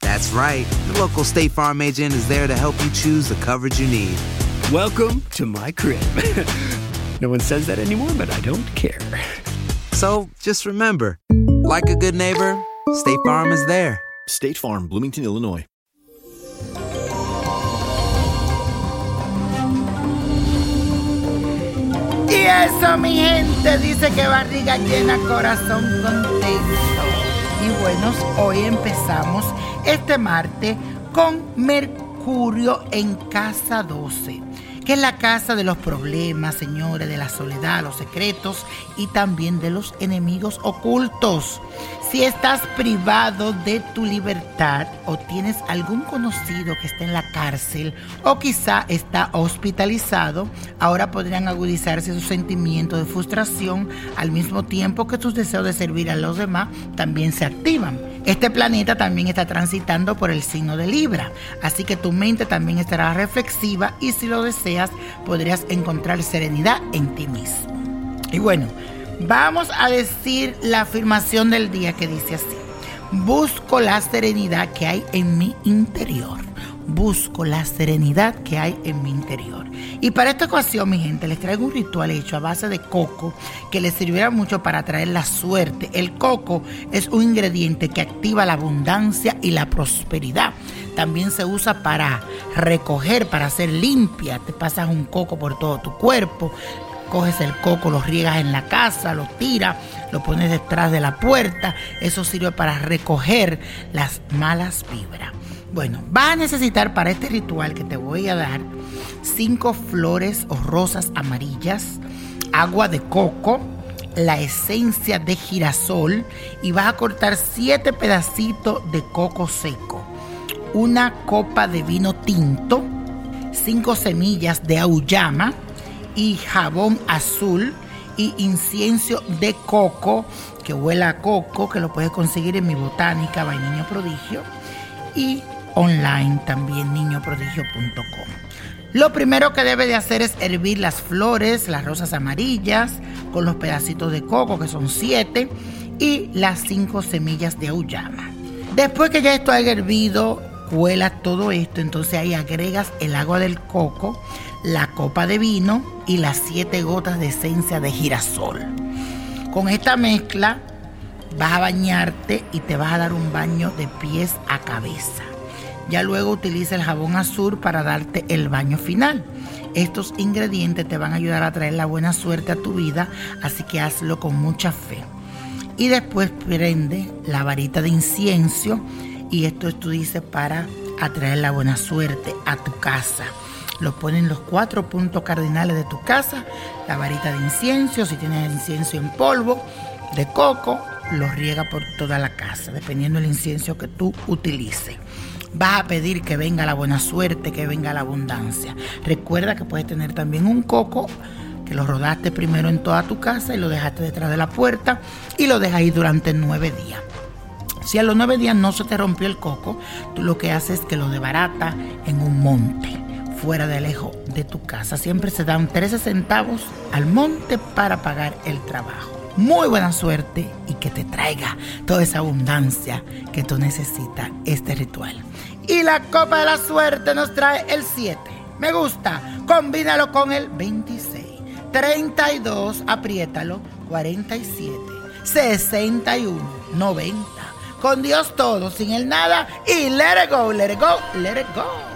That's right. The local State Farm agent is there to help you choose the coverage you need. Welcome to my crib. no one says that anymore, but I don't care. So just remember, like a good neighbor, State Farm is there. State Farm, Bloomington, Illinois. Y eso, mi gente, dice que barriga llena, corazón contento. Y bueno, hoy empezamos este martes con Mercurio en casa 12, que es la casa de los problemas, señores, de la soledad, los secretos y también de los enemigos ocultos. Si estás privado de tu libertad o tienes algún conocido que está en la cárcel o quizá está hospitalizado, ahora podrían agudizarse sus sentimientos de frustración al mismo tiempo que tus deseos de servir a los demás también se activan. Este planeta también está transitando por el signo de Libra, así que tu mente también estará reflexiva y si lo deseas podrías encontrar serenidad en ti mismo. Y bueno, Vamos a decir la afirmación del día que dice así. Busco la serenidad que hay en mi interior. Busco la serenidad que hay en mi interior. Y para esta ocasión, mi gente, les traigo un ritual hecho a base de coco que les servirá mucho para traer la suerte. El coco es un ingrediente que activa la abundancia y la prosperidad. También se usa para recoger, para hacer limpia. Te pasas un coco por todo tu cuerpo coges el coco, lo riegas en la casa, lo tiras, lo pones detrás de la puerta. Eso sirve para recoger las malas vibras. Bueno, vas a necesitar para este ritual que te voy a dar cinco flores o rosas amarillas, agua de coco, la esencia de girasol y vas a cortar siete pedacitos de coco seco, una copa de vino tinto, cinco semillas de auyama, y jabón azul y incienso de coco que huela a coco, que lo puedes conseguir en mi botánica by Niño Prodigio y online también niñoprodigio.com. Lo primero que debe de hacer es hervir las flores, las rosas amarillas, con los pedacitos de coco, que son siete, y las cinco semillas de auyama. Después que ya esto haya hervido, cuela todo esto, entonces ahí agregas el agua del coco, la copa de vino y las siete gotas de esencia de girasol. Con esta mezcla vas a bañarte y te vas a dar un baño de pies a cabeza. Ya luego utiliza el jabón azul para darte el baño final. Estos ingredientes te van a ayudar a traer la buena suerte a tu vida, así que hazlo con mucha fe. Y después prende la varita de incienso y esto tú dices para atraer la buena suerte a tu casa. Lo ponen los cuatro puntos cardinales de tu casa, la varita de incienso, si tienes incienso en polvo, de coco, lo riega por toda la casa, dependiendo del incienso que tú utilices. Vas a pedir que venga la buena suerte, que venga la abundancia. Recuerda que puedes tener también un coco que lo rodaste primero en toda tu casa y lo dejaste detrás de la puerta y lo dejas ahí durante nueve días. Si a los nueve días no se te rompió el coco, tú lo que haces es que lo debarata en un monte, fuera de lejos de tu casa. Siempre se dan 13 centavos al monte para pagar el trabajo. Muy buena suerte y que te traiga toda esa abundancia que tú necesitas este ritual. Y la copa de la suerte nos trae el 7. Me gusta. Combínalo con el 26. 32, apriétalo. 47. 61. 90. Con Dios todo, sin el nada. Y let it go, let it go, let it go.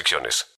restricciones.